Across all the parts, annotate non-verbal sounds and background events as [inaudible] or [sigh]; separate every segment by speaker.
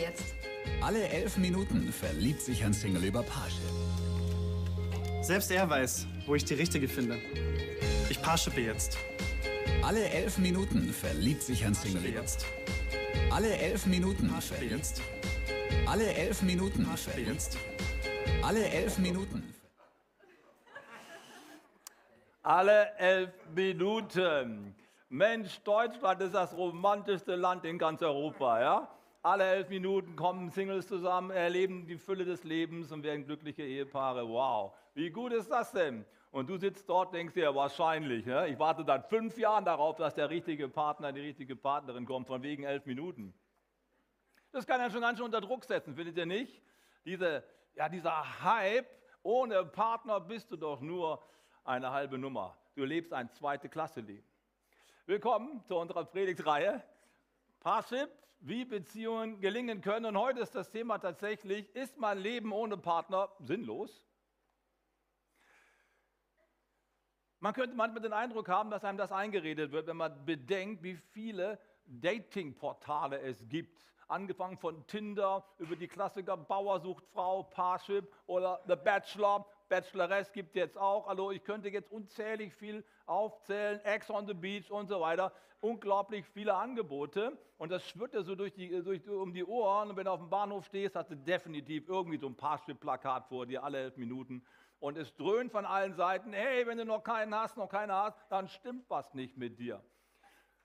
Speaker 1: jetzt.
Speaker 2: Alle elf Minuten verliebt sich ein Single über Parship.
Speaker 3: Selbst er weiß, wo ich die richtige finde. Ich Parshippe jetzt.
Speaker 2: Alle elf Minuten verliebt sich ein Single über
Speaker 3: Jetzt.
Speaker 2: Alle elf Minuten verliebt.
Speaker 3: jetzt.
Speaker 2: Alle elf Minuten verliebt.
Speaker 3: jetzt.
Speaker 2: Alle elf Minuten.
Speaker 4: Alle elf Minuten. Mensch, Deutschland ist das romantischste Land in ganz Europa, ja? Alle elf Minuten kommen Singles zusammen, erleben die Fülle des Lebens und werden glückliche Ehepaare. Wow, wie gut ist das denn? Und du sitzt dort, denkst dir, wahrscheinlich, ne? ich warte seit fünf Jahren darauf, dass der richtige Partner, die richtige Partnerin kommt, von wegen elf Minuten. Das kann ja schon ganz schön unter Druck setzen, findet ihr nicht? Diese, ja, dieser Hype, ohne Partner bist du doch nur eine halbe Nummer. Du lebst ein zweite Klasse Leben. Willkommen zu unserer Predigtreihe Parship, wie Beziehungen gelingen können. Und heute ist das Thema tatsächlich, ist mein Leben ohne Partner sinnlos? Man könnte manchmal den Eindruck haben, dass einem das eingeredet wird, wenn man bedenkt, wie viele Datingportale es gibt. Angefangen von Tinder über die Klassiker Bauer sucht Frau, Parship oder The Bachelor. Bachelorette gibt jetzt auch. Also ich könnte jetzt unzählig viel aufzählen. Ex on the Beach und so weiter. Unglaublich viele Angebote. Und das schwirrt dir so durch die, durch, um die Ohren. Und wenn du auf dem Bahnhof stehst, hast du definitiv irgendwie so ein Parship-Plakat vor dir alle elf Minuten. Und es dröhnt von allen Seiten, hey, wenn du noch keinen hast, noch keinen hast, dann stimmt was nicht mit dir.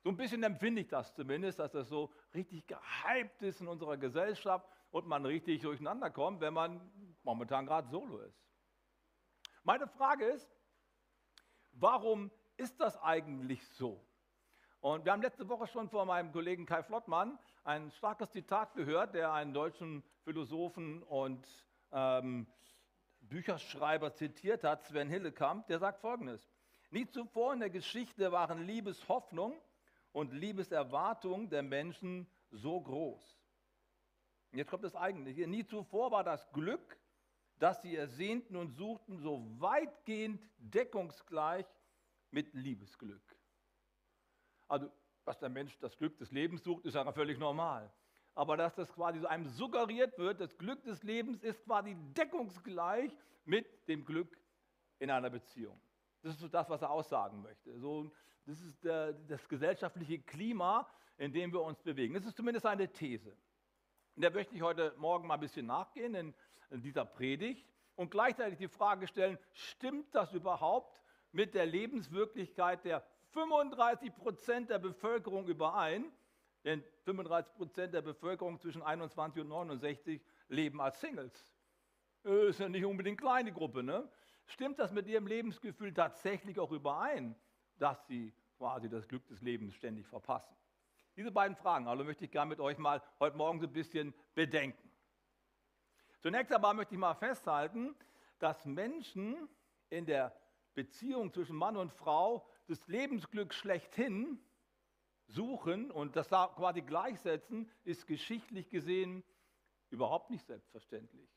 Speaker 4: So ein bisschen empfinde ich das zumindest, dass das so richtig gehypt ist in unserer Gesellschaft und man richtig durcheinander kommt, wenn man momentan gerade solo ist. Meine Frage ist, warum ist das eigentlich so? Und wir haben letzte Woche schon von meinem Kollegen Kai Flottmann ein starkes Zitat gehört, der einen deutschen Philosophen und ähm, Bücherschreiber zitiert hat, Sven Hillekamp, der sagt folgendes. Nie zuvor in der Geschichte waren Liebeshoffnung und Liebeserwartung der Menschen so groß. Jetzt kommt das Eigentliche. Nie zuvor war das Glück, das sie ersehnten und suchten, so weitgehend deckungsgleich mit Liebesglück. Also, dass der Mensch das Glück des Lebens sucht, ist ja völlig normal. Aber dass das quasi so einem suggeriert wird, das Glück des Lebens ist quasi deckungsgleich mit dem Glück in einer Beziehung. Das ist so das, was er aussagen möchte. So, das ist der, das gesellschaftliche Klima, in dem wir uns bewegen. Das ist zumindest eine These. Und der möchte ich heute Morgen mal ein bisschen nachgehen in, dieser Predigt und gleichzeitig die Frage stellen, stimmt das überhaupt mit der Lebenswirklichkeit der 35 Prozent der Bevölkerung überein? Denn 35 Prozent der Bevölkerung zwischen 21 und 69 leben als Singles. Das ist ja nicht unbedingt eine kleine Gruppe. Ne? Stimmt das mit ihrem Lebensgefühl tatsächlich auch überein, dass sie quasi das Glück des Lebens ständig verpassen? Diese beiden Fragen also möchte ich gerne mit euch mal heute Morgen so ein bisschen bedenken. Zunächst einmal möchte ich mal festhalten, dass Menschen in der Beziehung zwischen Mann und Frau das Lebensglück schlechthin suchen und das da quasi gleichsetzen, ist geschichtlich gesehen überhaupt nicht selbstverständlich.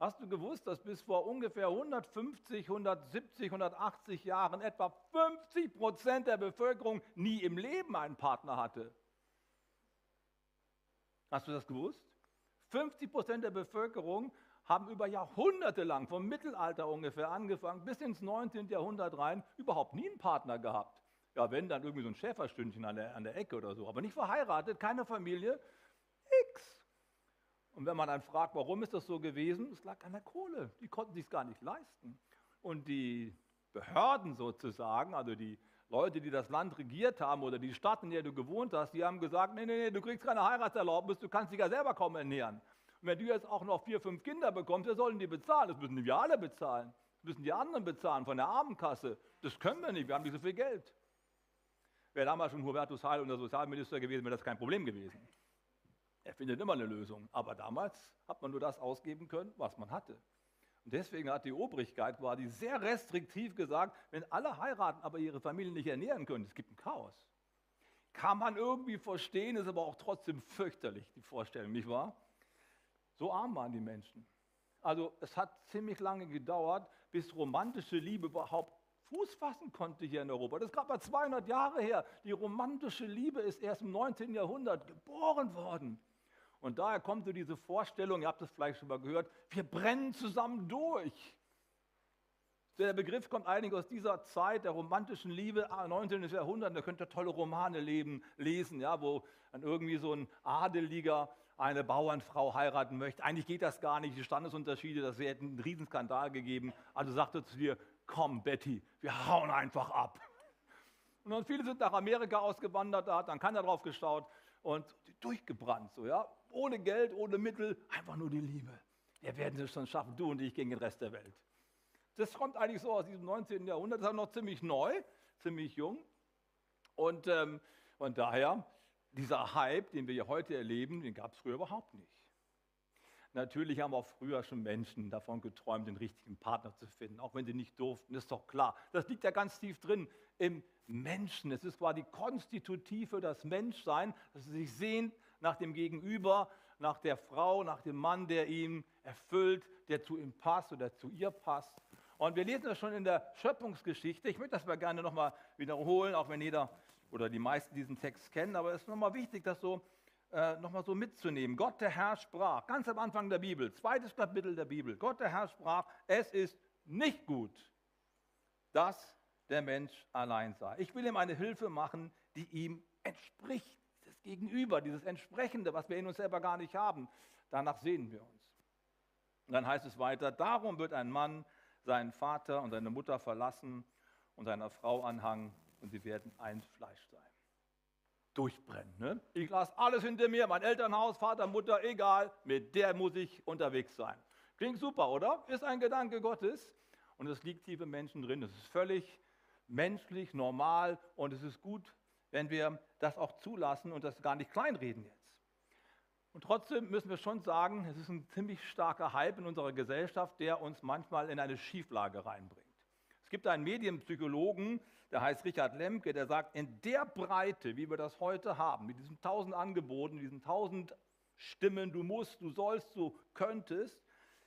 Speaker 4: Hast du gewusst, dass bis vor ungefähr 150, 170, 180 Jahren etwa 50 Prozent der Bevölkerung nie im Leben einen Partner hatte? Hast du das gewusst? 50 Prozent der Bevölkerung haben über Jahrhunderte lang, vom Mittelalter ungefähr angefangen, bis ins 19. Jahrhundert rein, überhaupt nie einen Partner gehabt. Ja, wenn, dann irgendwie so ein Schäferstündchen an der, an der Ecke oder so. Aber nicht verheiratet, keine Familie, nix. Und wenn man dann fragt, warum ist das so gewesen, es lag an der Kohle. Die konnten sich gar nicht leisten. Und die Behörden sozusagen, also die Leute, die das Land regiert haben oder die Stadt, in der du gewohnt hast, die haben gesagt, nee, nee, nee, du kriegst keine Heiratserlaubnis, du kannst dich ja selber kaum ernähren. Und wenn du jetzt auch noch vier, fünf Kinder bekommst, wer sollen die bezahlen? Das müssen wir alle bezahlen. Das müssen die anderen bezahlen von der Armenkasse. Das können wir nicht, wir haben nicht so viel Geld. Wäre damals schon Hubertus Heil unser Sozialminister gewesen, wäre das kein Problem gewesen. Er findet immer eine Lösung. Aber damals hat man nur das ausgeben können, was man hatte. Und deswegen hat die Obrigkeit quasi sehr restriktiv gesagt, wenn alle heiraten, aber ihre Familie nicht ernähren können, es gibt ein Chaos. Kann man irgendwie verstehen, ist aber auch trotzdem fürchterlich, die Vorstellung, nicht wahr? So arm waren die Menschen. Also es hat ziemlich lange gedauert, bis romantische Liebe überhaupt Fuß fassen konnte hier in Europa. Das ist gerade mal 200 Jahre her. Die romantische Liebe ist erst im 19. Jahrhundert geboren worden. Und daher kommt so diese Vorstellung, ihr habt es vielleicht schon mal gehört, wir brennen zusammen durch. Der Begriff kommt eigentlich aus dieser Zeit der romantischen Liebe, 19. Ah, Jahrhundert. Da könnt ihr tolle Romane leben, lesen, ja, wo dann irgendwie so ein Adeliger eine Bauernfrau heiraten möchte. Eigentlich geht das gar nicht, die Standesunterschiede, das hätte einen Riesenskandal gegeben. Also sagte er zu dir, komm Betty, wir hauen einfach ab. Und dann viele sind nach Amerika ausgewandert, da hat dann keiner drauf geschaut und durchgebrannt, so ja, ohne Geld, ohne Mittel, einfach nur die Liebe. Wir werden es schon schaffen, du und ich gegen den Rest der Welt. Das kommt eigentlich so aus diesem 19. Jahrhundert, das ist noch ziemlich neu, ziemlich jung. Und, ähm, und daher, dieser Hype, den wir heute erleben, den gab es früher überhaupt nicht. Natürlich haben auch früher schon Menschen davon geträumt, den richtigen Partner zu finden, auch wenn sie nicht durften, ist doch klar. Das liegt ja ganz tief drin im Menschen. Es ist quasi konstitutiv für das Menschsein, dass sie sich sehnt nach dem Gegenüber, nach der Frau, nach dem Mann, der ihn erfüllt, der zu ihm passt oder zu ihr passt. Und wir lesen das schon in der Schöpfungsgeschichte. Ich möchte das mal gerne nochmal wiederholen, auch wenn jeder oder die meisten diesen Text kennen. Aber es ist nochmal wichtig, das so äh, nochmal so mitzunehmen. Gott der Herr sprach, ganz am Anfang der Bibel, zweites Kapitel der Bibel. Gott der Herr sprach, es ist nicht gut, dass der Mensch allein sei. Ich will ihm eine Hilfe machen, die ihm entspricht. Gegenüber, dieses Entsprechende, was wir in uns selber gar nicht haben. Danach sehen wir uns. Und dann heißt es weiter, darum wird ein Mann seinen Vater und seine Mutter verlassen und seiner Frau anhangen und sie werden ein Fleisch sein. Durchbrennen. Ne? Ich lasse alles hinter mir, mein Elternhaus, Vater, Mutter, egal, mit der muss ich unterwegs sein. Klingt super, oder? Ist ein Gedanke Gottes und es liegt tief im Menschen drin. Es ist völlig menschlich, normal und es ist gut, wenn wir das auch zulassen und das gar nicht kleinreden jetzt. Und trotzdem müssen wir schon sagen, es ist ein ziemlich starker Hype in unserer Gesellschaft, der uns manchmal in eine Schieflage reinbringt. Es gibt einen Medienpsychologen, der heißt Richard Lemke, der sagt, in der Breite, wie wir das heute haben, mit diesen tausend Angeboten, diesen tausend Stimmen, du musst, du sollst, du könntest,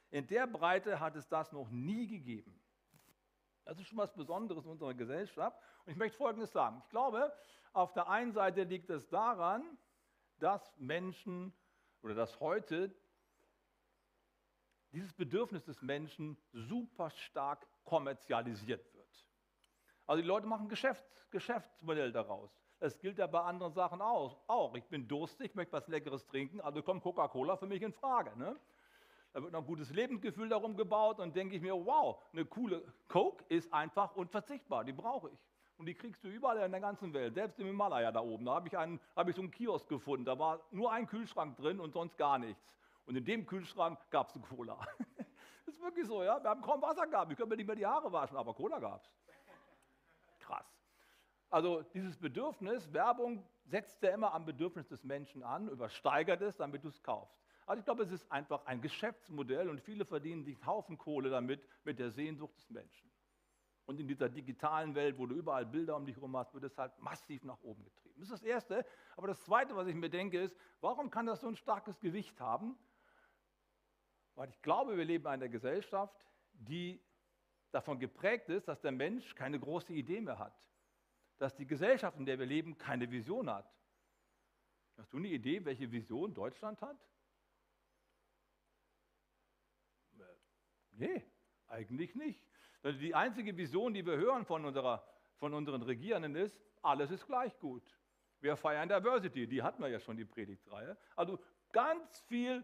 Speaker 4: in der Breite hat es das noch nie gegeben. Das ist schon was Besonderes in unserer Gesellschaft. Und ich möchte Folgendes sagen. Ich glaube, auf der einen Seite liegt es daran, dass Menschen oder dass heute dieses Bedürfnis des Menschen super stark kommerzialisiert wird. Also die Leute machen Geschäfts Geschäftsmodell daraus. Das gilt ja bei anderen Sachen auch. Ich bin durstig, möchte was Leckeres trinken, also kommt Coca-Cola für mich in Frage. Ne? Da wird noch ein gutes Lebensgefühl darum gebaut und denke ich mir, wow, eine coole Coke ist einfach unverzichtbar, die brauche ich. Und die kriegst du überall in der ganzen Welt, selbst im Himalaya da oben. Da habe ich, hab ich so einen Kiosk gefunden, da war nur ein Kühlschrank drin und sonst gar nichts. Und in dem Kühlschrank gab es [laughs] Cola. das ist wirklich so, ja. Wir haben kaum Wasser gehabt, ich könnte mir nicht mehr die Haare waschen, aber Cola gab es. Krass. Also dieses Bedürfnis, Werbung setzt ja immer am Bedürfnis des Menschen an, übersteigert es, damit du es kaufst. Also ich glaube, es ist einfach ein Geschäftsmodell und viele verdienen sich Haufen Kohle damit, mit der Sehnsucht des Menschen. Und in dieser digitalen Welt, wo du überall Bilder um dich herum hast, wird es halt massiv nach oben getrieben. Das ist das Erste. Aber das Zweite, was ich mir denke, ist, warum kann das so ein starkes Gewicht haben? Weil ich glaube, wir leben in einer Gesellschaft, die davon geprägt ist, dass der Mensch keine große Idee mehr hat. Dass die Gesellschaft, in der wir leben, keine Vision hat. Hast du eine Idee, welche Vision Deutschland hat? Äh, nee, eigentlich nicht. Die einzige Vision, die wir hören von, unserer, von unseren Regierenden ist, alles ist gleich gut. Wir feiern Diversity, die hatten wir ja schon, die Predigtreihe. Also ganz viel,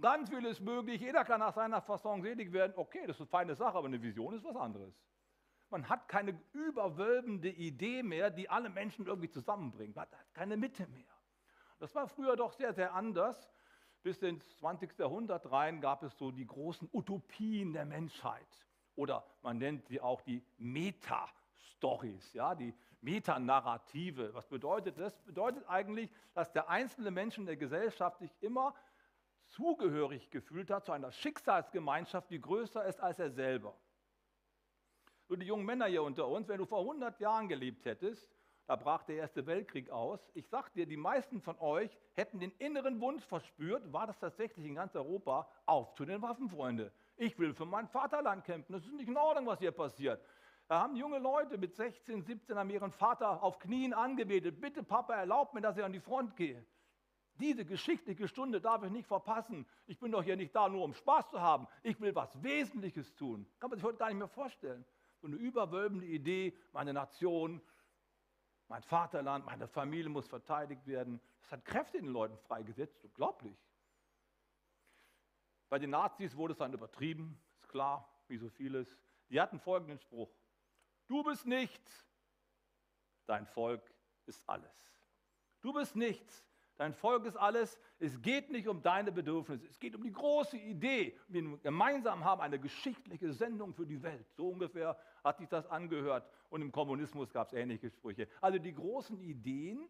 Speaker 4: ganz viel ist möglich, jeder kann nach seiner Fasson selig werden. Okay, das ist eine feine Sache, aber eine Vision ist was anderes. Man hat keine überwölbende Idee mehr, die alle Menschen irgendwie zusammenbringt. Man hat keine Mitte mehr. Das war früher doch sehr, sehr anders. Bis ins 20. Jahrhundert rein gab es so die großen Utopien der Menschheit. Oder man nennt sie auch die Meta-Stories, ja, die Metanarrative. Was bedeutet das? Bedeutet eigentlich, dass der einzelne Mensch in der Gesellschaft sich immer zugehörig gefühlt hat zu einer Schicksalsgemeinschaft, die größer ist als er selber. So die jungen Männer hier unter uns, wenn du vor 100 Jahren gelebt hättest, da brach der Erste Weltkrieg aus. Ich sag dir, die meisten von euch hätten den inneren Wunsch verspürt, war das tatsächlich in ganz Europa, auf zu den Waffen, Freunde. Ich will für mein Vaterland kämpfen. Das ist nicht in Ordnung, was hier passiert. Da haben junge Leute mit 16, 17 haben ihren Vater auf Knien angebetet. Bitte, Papa, erlaub mir, dass ich an die Front gehe. Diese geschichtliche Stunde darf ich nicht verpassen. Ich bin doch hier nicht da, nur um Spaß zu haben. Ich will was Wesentliches tun. Kann man sich heute gar nicht mehr vorstellen. So eine überwölbende Idee, meine Nation, mein Vaterland, meine Familie muss verteidigt werden. Das hat Kräfte in den Leuten freigesetzt, unglaublich. Bei den Nazis wurde es dann übertrieben, ist klar, wie so vieles. Die hatten folgenden Spruch. Du bist nichts, dein Volk ist alles. Du bist nichts, dein Volk ist alles. Es geht nicht um deine Bedürfnisse, es geht um die große Idee. Wir gemeinsam haben eine geschichtliche Sendung für die Welt. So ungefähr hat sich das angehört. Und im Kommunismus gab es ähnliche Sprüche. Also die großen Ideen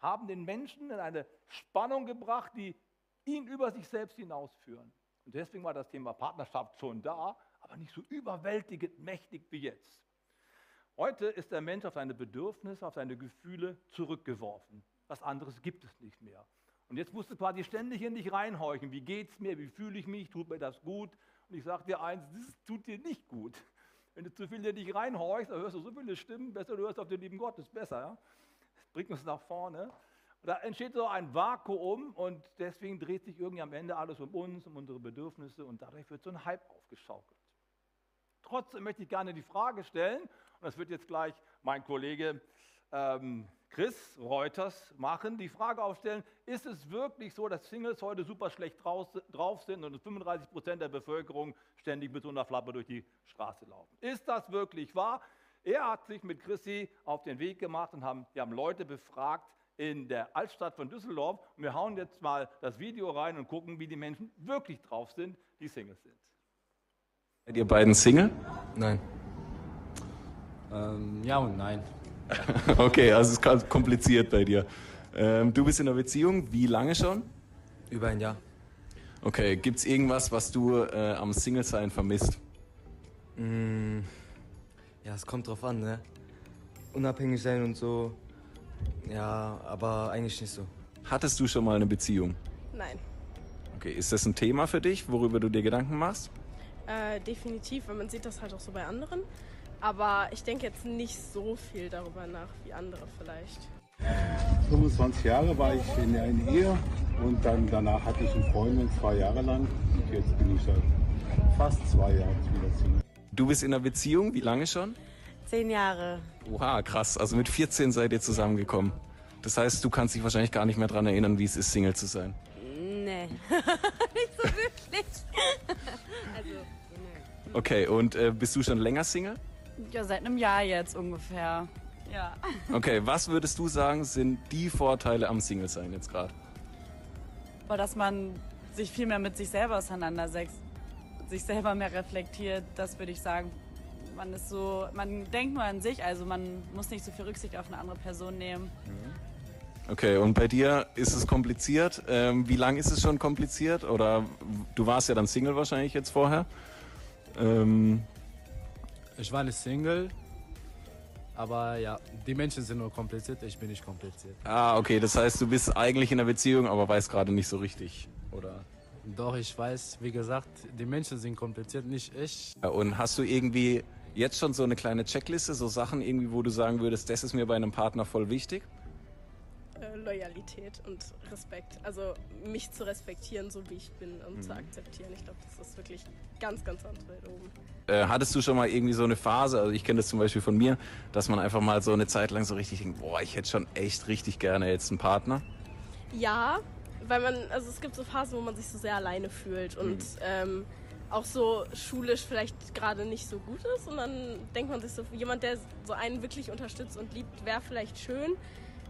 Speaker 4: haben den Menschen in eine Spannung gebracht, die ihn über sich selbst hinausführen. Und deswegen war das Thema Partnerschaft schon da, aber nicht so überwältigend mächtig wie jetzt. Heute ist der Mensch auf seine Bedürfnisse, auf seine Gefühle zurückgeworfen. Was anderes gibt es nicht mehr. Und jetzt musst du quasi ständig in dich reinhorchen. Wie geht es mir? Wie fühle ich mich? Tut mir das gut? Und ich sage dir eins, das tut dir nicht gut. Wenn du zu viel in dich reinhorchst, dann hörst du so viele Stimmen, besser du hörst auf den lieben Gott, das ist besser. Ja? Das bringt uns nach vorne. Da entsteht so ein Vakuum und deswegen dreht sich irgendwie am Ende alles um uns, um unsere Bedürfnisse und dadurch wird so ein Hype aufgeschaukelt. Trotzdem möchte ich gerne die Frage stellen, und das wird jetzt gleich mein Kollege ähm, Chris Reuters machen, die Frage aufstellen, ist es wirklich so, dass Singles heute super schlecht drauf sind und 35 Prozent der Bevölkerung ständig mit so einer Flappe durch die Straße laufen? Ist das wirklich wahr? Er hat sich mit Chrissy auf den Weg gemacht und haben, die haben Leute befragt in der Altstadt von Düsseldorf. Und wir hauen jetzt mal das Video rein und gucken, wie die Menschen wirklich drauf sind, die Singles sind.
Speaker 1: Seid ihr beiden Single?
Speaker 5: Nein. Ähm, ja und nein. [laughs]
Speaker 1: okay, also es ist kompliziert bei dir. Ähm, du bist in einer Beziehung, wie lange schon?
Speaker 5: Über ein Jahr.
Speaker 1: Okay, gibt es irgendwas, was du äh, am Single-Sein vermisst?
Speaker 5: Mm, ja, es kommt drauf an, ne? Unabhängig sein und so. Ja, aber eigentlich nicht so.
Speaker 1: Hattest du schon mal eine Beziehung?
Speaker 6: Nein.
Speaker 1: Okay, ist das ein Thema für dich, worüber du dir Gedanken machst?
Speaker 6: Äh, definitiv, weil man sieht das halt auch so bei anderen. Aber ich denke jetzt nicht so viel darüber nach wie andere vielleicht.
Speaker 7: 25 Jahre war ich in einer Ehe und dann danach hatte ich eine Freundin zwei Jahre lang und jetzt bin ich seit fast zwei Jahren wieder Single.
Speaker 1: Du bist in einer Beziehung, wie lange schon?
Speaker 8: Zehn Jahre.
Speaker 1: Oha, krass. Also mit 14 seid ihr zusammengekommen. Das heißt, du kannst dich wahrscheinlich gar nicht mehr daran erinnern, wie es ist, Single zu sein.
Speaker 8: Nee, [laughs] nicht so wirklich. also,
Speaker 1: nee. Okay, und äh, bist du schon länger Single?
Speaker 8: Ja, seit einem Jahr jetzt ungefähr. Ja.
Speaker 1: Okay, was würdest du sagen, sind die Vorteile am Single-Sein jetzt gerade?
Speaker 8: Dass man sich viel mehr mit sich selber auseinandersetzt, sich selber mehr reflektiert, das würde ich sagen. Man ist so, man denkt nur an sich, also man muss nicht so viel Rücksicht auf eine andere Person nehmen.
Speaker 1: Okay, und bei dir ist es kompliziert. Ähm, wie lange ist es schon kompliziert? Oder du warst ja dann Single wahrscheinlich jetzt vorher. Ähm,
Speaker 5: ich war nicht Single, aber ja, die Menschen sind nur kompliziert, ich bin nicht kompliziert.
Speaker 1: Ah, okay, das heißt, du bist eigentlich in einer Beziehung, aber weißt gerade nicht so richtig, oder?
Speaker 5: Doch, ich weiß, wie gesagt, die Menschen sind kompliziert, nicht ich.
Speaker 1: Und hast du irgendwie jetzt schon so eine kleine Checkliste, so Sachen irgendwie, wo du sagen würdest, das ist mir bei einem Partner voll wichtig?
Speaker 6: Äh, Loyalität und Respekt. Also mich zu respektieren, so wie ich bin und mhm. zu akzeptieren. Ich glaube, das ist wirklich ganz, ganz weit oben.
Speaker 1: Äh, hattest du schon mal irgendwie so eine Phase, also ich kenne das zum Beispiel von mir, dass man einfach mal so eine Zeit lang so richtig denkt, boah, ich hätte schon echt richtig gerne jetzt einen Partner?
Speaker 6: Ja, weil man, also es gibt so Phasen, wo man sich so sehr alleine fühlt und mhm. ähm, auch so schulisch vielleicht gerade nicht so gut ist und dann denkt man sich so, jemand, der so einen wirklich unterstützt und liebt, wäre vielleicht schön,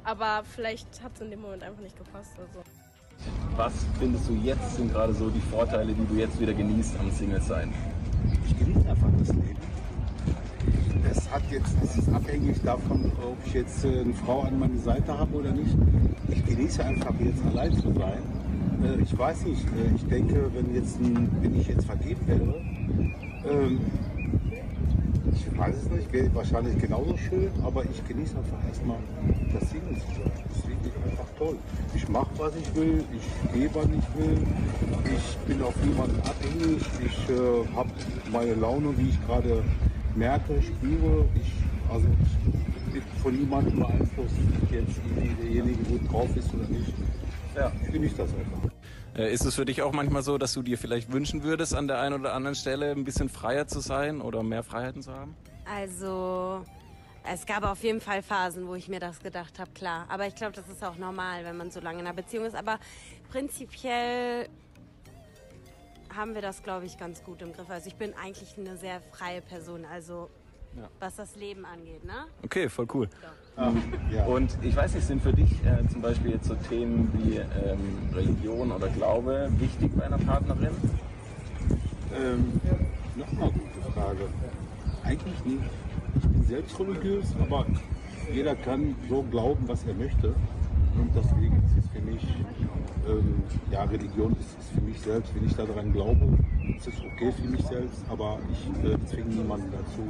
Speaker 6: aber vielleicht hat es in dem Moment einfach nicht gepasst. Also.
Speaker 1: Was findest du jetzt sind gerade so die Vorteile, die du jetzt wieder genießt am Single-Sein?
Speaker 7: ich genieße einfach das Leben. Es hat jetzt, es ist abhängig davon, ob ich jetzt äh, eine Frau an meiner Seite habe oder nicht. Ich genieße einfach jetzt allein zu sein. Äh, ich weiß nicht, äh, ich denke, wenn, jetzt ein, wenn ich jetzt vergeben wäre, ähm, ich weiß es nicht, wäre wahrscheinlich genauso schön, aber ich genieße einfach erstmal das Single zu sein. Das finde ich einfach toll. Ich mache, was ich will, ich gehe, wann ich will, ich bin auf niemanden abhängig, ich äh, habe meine Laune, wie ich gerade merke, spüre. Ich, also ich bin von niemandem beeinflusst, jetzt derjenige gut drauf ist oder nicht. Ja, genieß das einfach.
Speaker 9: Äh, ist es für dich auch manchmal so, dass du dir vielleicht wünschen würdest, an der einen oder anderen Stelle ein bisschen freier zu sein oder mehr Freiheiten zu haben?
Speaker 10: Also, es gab auf jeden Fall Phasen, wo ich mir das gedacht habe, klar. Aber ich glaube, das ist auch normal, wenn man so lange in einer Beziehung ist. Aber prinzipiell haben wir das, glaube ich, ganz gut im Griff. Also ich bin eigentlich eine sehr freie Person, also
Speaker 9: Ja.
Speaker 10: was das Leben angeht, ne?
Speaker 9: Okay, voll cool.
Speaker 7: Ja.
Speaker 9: Und ich weiß nicht, sind für dich äh, zum Beispiel jetzt so Themen wie ähm, Religion oder Glaube wichtig bei einer Partnerin?
Speaker 7: Ähm, Nochmal gute Frage. Eigentlich nicht. Ich bin selbst religiös, aber jeder kann so glauben, was er möchte. Und deswegen ist es für mich, ähm, ja, Religion ist, ist für mich selbst, wenn ich daran glaube, ist es okay für mich selbst, aber ich äh, zwinge niemanden dazu,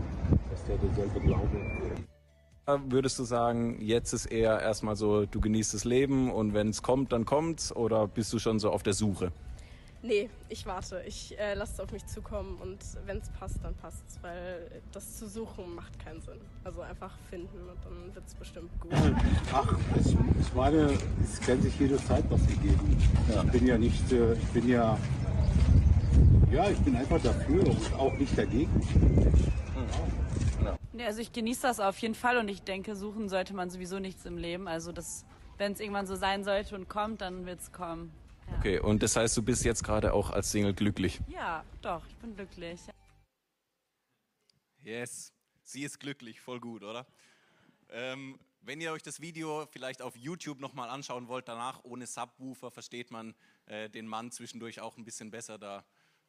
Speaker 7: dass der derselbe Glaube
Speaker 9: Äh, Würdest du sagen, jetzt ist eher erstmal so, du genießt das Leben und wenn es kommt, dann kommt's? Oder bist du schon so auf der Suche?
Speaker 6: Nee, ich warte. Ich äh, lasse es auf mich zukommen und wenn es passt, dann passt es, weil das zu suchen macht keinen Sinn. Also einfach finden und dann wird es bestimmt gut. [laughs]
Speaker 7: Ach, es, es, war eine, es kann sich jede Zeit was ergeben. Ich bin ja nicht, äh, ich bin ja, ja, ich bin einfach dafür und auch nicht dagegen.
Speaker 8: Also ich genieße das auf jeden Fall und ich denke, suchen sollte man sowieso nichts im Leben. Also das, wenn es irgendwann so sein sollte und kommt, dann wird es kommen. Ja.
Speaker 9: Okay, und das heißt, du bist jetzt gerade auch als Single glücklich?
Speaker 8: Ja, doch, ich bin glücklich.
Speaker 1: Yes, sie ist glücklich, voll gut, oder? Ähm, wenn ihr euch das Video vielleicht auf YouTube nochmal anschauen wollt, danach ohne Subwoofer, versteht man äh, den Mann zwischendurch auch ein bisschen besser. Da,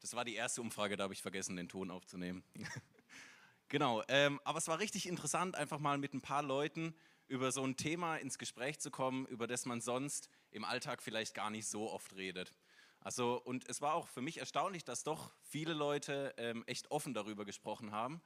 Speaker 1: das war die erste Umfrage, da habe ich vergessen, den Ton aufzunehmen. [laughs] genau, ähm, aber es war richtig interessant, einfach mal mit ein paar Leuten über so ein Thema ins Gespräch zu kommen, über das man sonst im Alltag vielleicht gar nicht so oft redet. Also, und es war auch für mich erstaunlich, dass doch viele Leute ähm, echt offen darüber gesprochen haben.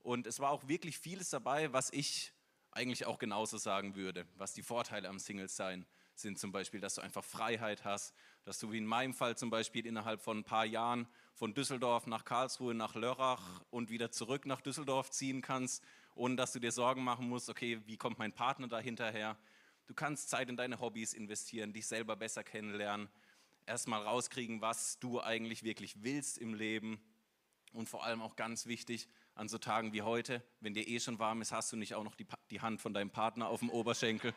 Speaker 1: Und es war auch wirklich vieles dabei, was ich eigentlich auch genauso sagen würde, was die Vorteile am Single-Sein sind. Zum Beispiel, dass du einfach Freiheit hast, dass du wie in meinem Fall zum Beispiel innerhalb von ein paar Jahren von Düsseldorf nach Karlsruhe, nach Lörrach und wieder zurück nach Düsseldorf ziehen kannst, ohne dass du dir Sorgen machen musst, okay, wie kommt mein Partner da hinterher? Du kannst Zeit in deine Hobbys investieren, dich selber besser kennenlernen, erstmal rauskriegen, was du eigentlich wirklich willst im Leben. Und vor allem auch ganz wichtig, an so Tagen wie heute, wenn dir eh schon warm ist, hast du nicht auch noch die, die Hand von deinem Partner auf dem Oberschenkel.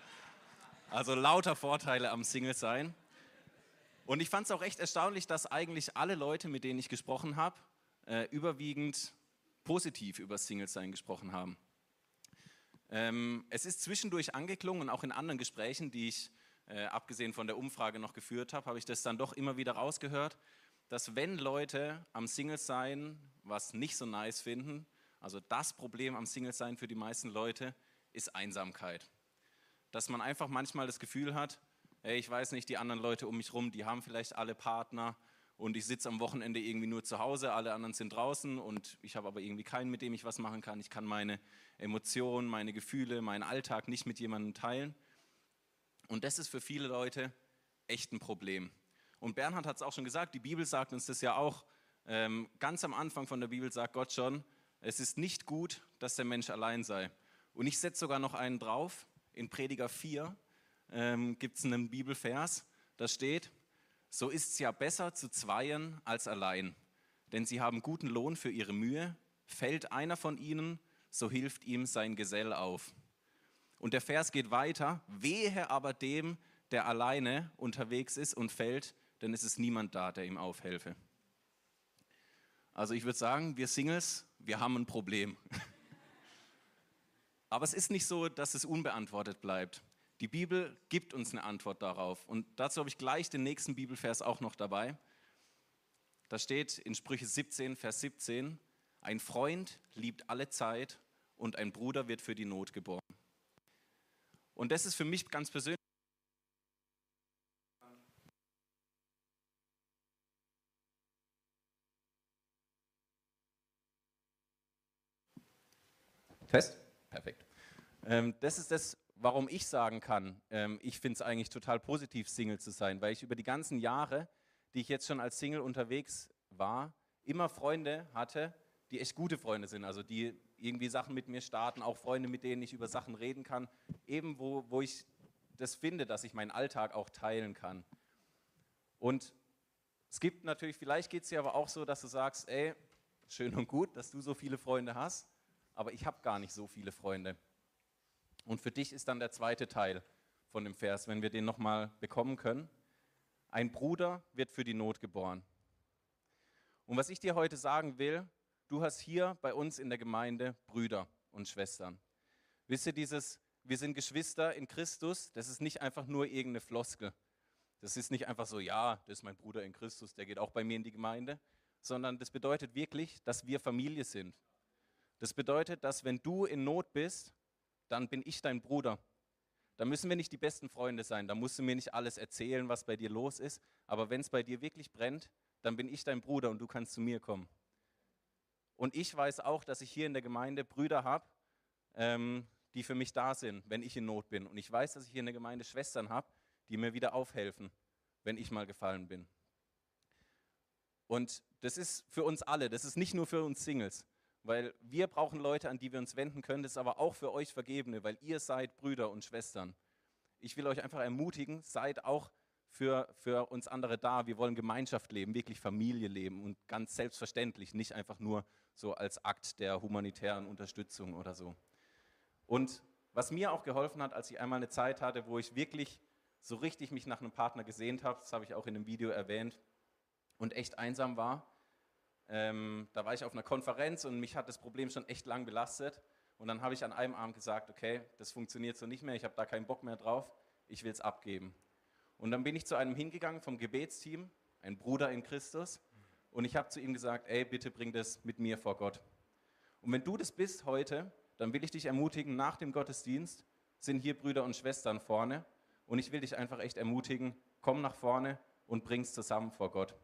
Speaker 1: Also lauter Vorteile am Single-Sein. Und ich fand es auch echt erstaunlich, dass eigentlich alle Leute, mit denen ich gesprochen habe, äh, überwiegend positiv über Single-Sein gesprochen haben. Ähm, es ist zwischendurch angeklungen und auch in anderen Gesprächen, die ich äh, abgesehen von der Umfrage noch geführt habe, habe ich das dann doch immer wieder rausgehört, dass wenn Leute am Single-Sein was nicht so nice finden, also das Problem am Single-Sein für die meisten Leute ist Einsamkeit. Dass man einfach manchmal das Gefühl hat, hey, ich weiß nicht, die anderen Leute um mich rum, die haben vielleicht alle Partner und ich sitze am Wochenende irgendwie nur zu Hause, alle anderen sind draußen und ich habe aber irgendwie keinen, mit dem ich was machen kann. Ich kann meine Emotionen, meine Gefühle, meinen Alltag nicht mit jemandem teilen. Und das ist für viele Leute echt ein Problem. Und Bernhard hat es auch schon gesagt, die Bibel sagt uns das ja auch. Ähm, ganz am Anfang von der Bibel sagt Gott schon, es ist nicht gut, dass der Mensch allein sei. Und ich setze sogar noch einen drauf. In Prediger 4 ähm, gibt es einen Bibelvers, da steht, so ist es ja besser zu zweien als allein, denn sie haben guten Lohn für ihre Mühe. Fällt einer von ihnen, so hilft ihm sein Gesell auf. Und der Vers geht weiter, wehe aber dem, der alleine unterwegs ist und fällt, denn es ist niemand da, der ihm aufhelfe. Also ich würde sagen, wir Singles, wir haben ein Problem. [laughs] Aber es ist nicht so, dass es unbeantwortet bleibt. Die Bibel gibt uns eine Antwort darauf. Und dazu habe ich gleich den nächsten Bibelvers auch noch dabei. Da steht in Sprüche 17, Vers 17, ein Freund liebt alle Zeit und ein Bruder wird für die Not geboren. Und das ist für mich ganz persönlich. Fest? Perfekt. Ähm, das ist das, warum ich sagen kann, ähm, ich finde es eigentlich total positiv, Single zu sein, weil ich über die ganzen Jahre, die ich jetzt schon als Single unterwegs war, immer Freunde hatte, die echt gute Freunde sind, also die irgendwie Sachen mit mir starten, auch Freunde, mit denen ich über Sachen reden kann, eben wo, wo ich das finde, dass ich meinen Alltag auch teilen kann. Und es gibt natürlich, vielleicht geht es dir aber auch so, dass du sagst, ey, schön und gut, dass du so viele Freunde hast, aber ich habe gar nicht so viele Freunde. Und für dich ist dann der zweite Teil von dem Vers, wenn wir den nochmal bekommen können. Ein Bruder wird für die Not geboren. Und was ich dir heute sagen will, du hast hier bei uns in der Gemeinde Brüder und Schwestern. Wisst ihr, dieses, wir sind Geschwister in Christus, das ist nicht einfach nur irgendeine Floskel. Das ist nicht einfach so, ja, das ist mein Bruder in Christus, der geht auch bei mir in die Gemeinde, sondern das bedeutet wirklich, dass wir Familie sind. Das bedeutet, dass wenn du in Not bist, dann bin ich dein Bruder. Da müssen wir nicht die besten Freunde sein, da musst du mir nicht alles erzählen, was bei dir los ist, aber wenn es bei dir wirklich brennt, dann bin ich dein Bruder und du kannst zu mir kommen. Und ich weiß auch, dass ich hier in der Gemeinde Brüder habe, ähm, die für mich da sind, wenn ich in Not bin. Und ich weiß, dass ich hier in der Gemeinde Schwestern habe, die mir wieder aufhelfen, wenn ich mal gefallen bin. Und das ist für uns alle, das ist nicht nur für uns Singles, weil wir brauchen Leute, an die wir uns wenden können, das ist aber auch für euch Vergebene, weil ihr seid Brüder und Schwestern. Ich will euch einfach ermutigen, seid auch für, für uns andere da. Wir wollen Gemeinschaft leben, wirklich Familie leben und ganz selbstverständlich, nicht einfach nur so als Akt der humanitären Unterstützung oder so. Und was mir auch geholfen hat, als ich einmal eine Zeit hatte, wo ich wirklich so richtig mich nach einem Partner gesehnt habe, das habe ich auch in dem Video erwähnt, und echt einsam war. Ähm, da war ich auf einer Konferenz und mich hat das Problem schon echt lang belastet. Und dann habe ich an einem Abend gesagt, okay, das funktioniert so nicht mehr, ich habe da keinen Bock mehr drauf, ich will es abgeben. Und dann bin ich zu einem hingegangen vom Gebetsteam, ein Bruder in Christus, und ich habe zu ihm gesagt, ey, bitte bring das mit mir vor Gott. Und wenn du das bist heute, dann will ich dich ermutigen, nach dem Gottesdienst sind hier Brüder und Schwestern vorne. Und ich will dich einfach echt ermutigen, komm nach vorne und bring's zusammen vor Gott.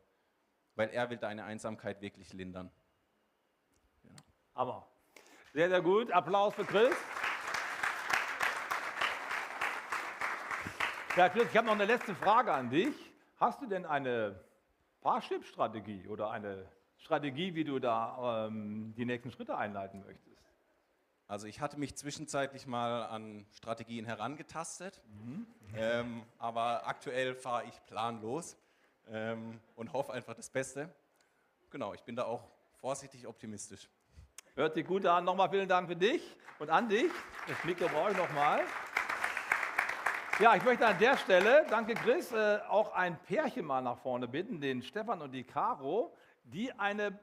Speaker 1: Weil er will deine Einsamkeit wirklich lindern.
Speaker 4: Genau. Aber sehr, sehr gut. Applaus für Chris. Ja, Chris, ich habe noch eine letzte Frage an dich. Hast du denn eine Parship-Strategie oder eine Strategie, wie du da ähm, die nächsten Schritte einleiten möchtest?
Speaker 1: Also ich hatte mich zwischenzeitlich mal an Strategien herangetastet, mhm. ähm, aber aktuell fahre ich planlos ähm, und hoffe einfach das Beste. Genau, ich bin da auch vorsichtig optimistisch.
Speaker 4: Hört sich gut an. Nochmal vielen Dank für dich und an dich. Das Mikro brauche ich nochmal. Ja, ich möchte an der Stelle, danke Chris, äh, auch ein Pärchen mal nach vorne bitten, den Stefan und die Caro, die eine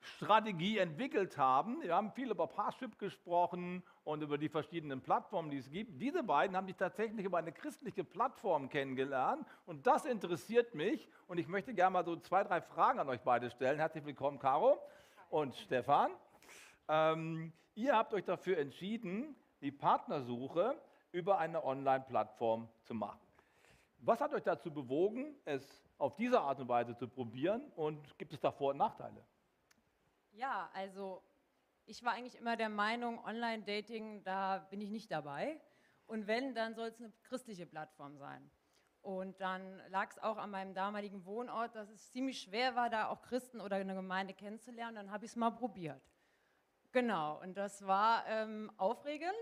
Speaker 4: Strategie entwickelt haben. Wir haben viel über Parship gesprochen und über die verschiedenen Plattformen, die es gibt. Diese beiden haben sich tatsächlich über eine christliche Plattform kennengelernt und das interessiert mich und ich möchte gerne mal so zwei, drei Fragen an euch beide stellen. Herzlich willkommen, Caro und Stefan. Ähm, ihr habt euch dafür entschieden, die Partnersuche über eine Online-Plattform zu machen. Was hat euch dazu bewogen, es auf diese Art und Weise zu probieren und gibt es da Vor- und Nachteile?
Speaker 11: Ja, also ich war eigentlich immer der Meinung, Online-Dating, da bin ich nicht dabei. Und wenn, dann soll es eine christliche Plattform sein. Und dann lag es auch an meinem damaligen Wohnort, dass es ziemlich schwer war, da auch Christen oder eine Gemeinde kennenzulernen. Dann habe ich es mal probiert. Genau, und das war ähm, aufregend.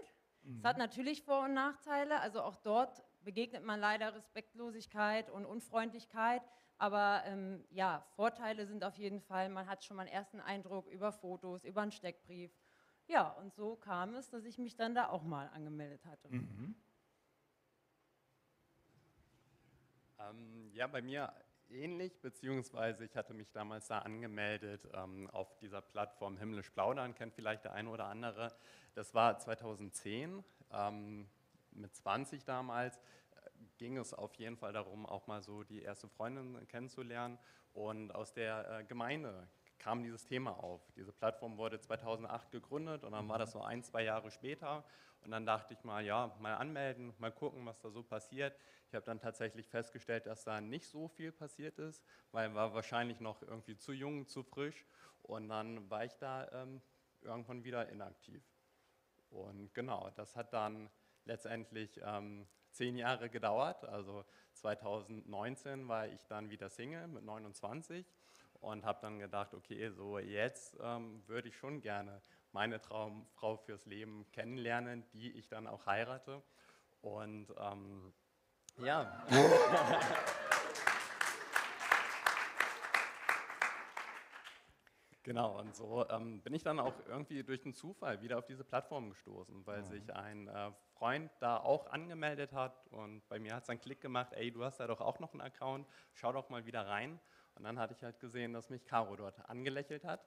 Speaker 11: Mhm. Es hat natürlich Vor- und Nachteile. Also auch dort begegnet man leider Respektlosigkeit und Unfreundlichkeit. Aber ähm, ja, Vorteile sind auf jeden Fall, man hat schon mal einen ersten Eindruck über Fotos, über einen Steckbrief. Ja, und so kam es, dass ich mich dann da auch mal angemeldet hatte. Mhm.
Speaker 12: Ähm, ja, bei mir ähnlich, beziehungsweise ich hatte mich damals da angemeldet ähm, auf dieser Plattform Himmlisch Plaudern, kennt vielleicht der eine oder andere. Das war 2010, ähm, mit 20 damals ging es auf jeden Fall darum, auch mal so die erste Freundin kennenzulernen. Und aus der äh, Gemeinde kam dieses Thema auf. Diese Plattform wurde 2008 gegründet und dann war das so ein, zwei Jahre später. Und dann dachte ich mal, ja, mal anmelden, mal gucken, was da so passiert. Ich habe dann tatsächlich festgestellt, dass da nicht so viel passiert ist, weil war wahrscheinlich noch irgendwie zu jung, zu frisch. Und dann war ich da ähm, irgendwann wieder inaktiv. Und genau, das hat dann letztendlich ähm, zehn Jahre gedauert. Also 2019 war ich dann wieder Single mit 29 und habe dann gedacht, okay, so jetzt ähm, würde ich schon gerne meine Traumfrau fürs Leben kennenlernen, die ich dann auch heirate. Und ähm, ja. [laughs] Genau, und so ähm, bin ich dann auch irgendwie durch den Zufall wieder auf diese Plattform gestoßen, weil
Speaker 4: Mhm.
Speaker 12: sich ein äh, Freund da auch angemeldet hat und bei mir hat es dann Klick gemacht, ey, du hast da doch auch noch einen Account, schau doch mal wieder rein. Und dann hatte ich halt gesehen, dass mich Caro dort angelächelt hat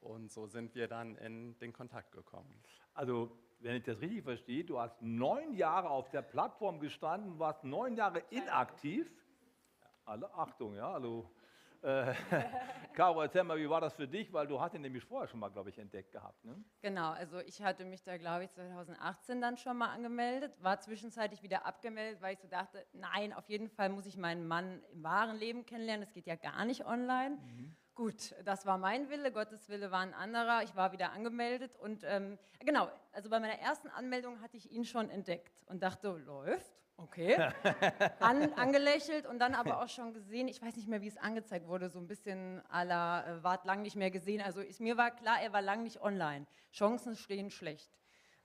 Speaker 12: und so sind wir dann in den Kontakt gekommen.
Speaker 4: Also, wenn ich das richtig verstehe, du hast neun Jahre auf der Plattform gestanden, warst neun Jahre inaktiv. Alle Achtung, ja, also. Äh, [laughs] Caro, erzähl mal, wie war das für dich? Weil du hast ihn nämlich vorher schon mal, glaube ich, entdeckt gehabt. Ne?
Speaker 11: Genau, also ich hatte mich da, glaube ich, 2018 dann schon mal angemeldet, war zwischenzeitlich wieder abgemeldet, weil ich so dachte, nein, auf jeden Fall muss ich meinen Mann im wahren Leben kennenlernen, das geht ja gar nicht online. Gut, das war mein Wille, Gottes Wille war ein anderer. Ich war wieder angemeldet und ähm, genau, also bei meiner ersten Anmeldung hatte ich ihn schon entdeckt und dachte, läuft, okay. An, angelächelt und dann aber auch schon gesehen, ich weiß nicht mehr, wie es angezeigt wurde, so ein bisschen à la, äh, wart lang nicht mehr gesehen. Also ist, mir war klar, er war lang nicht online. Chancen stehen schlecht.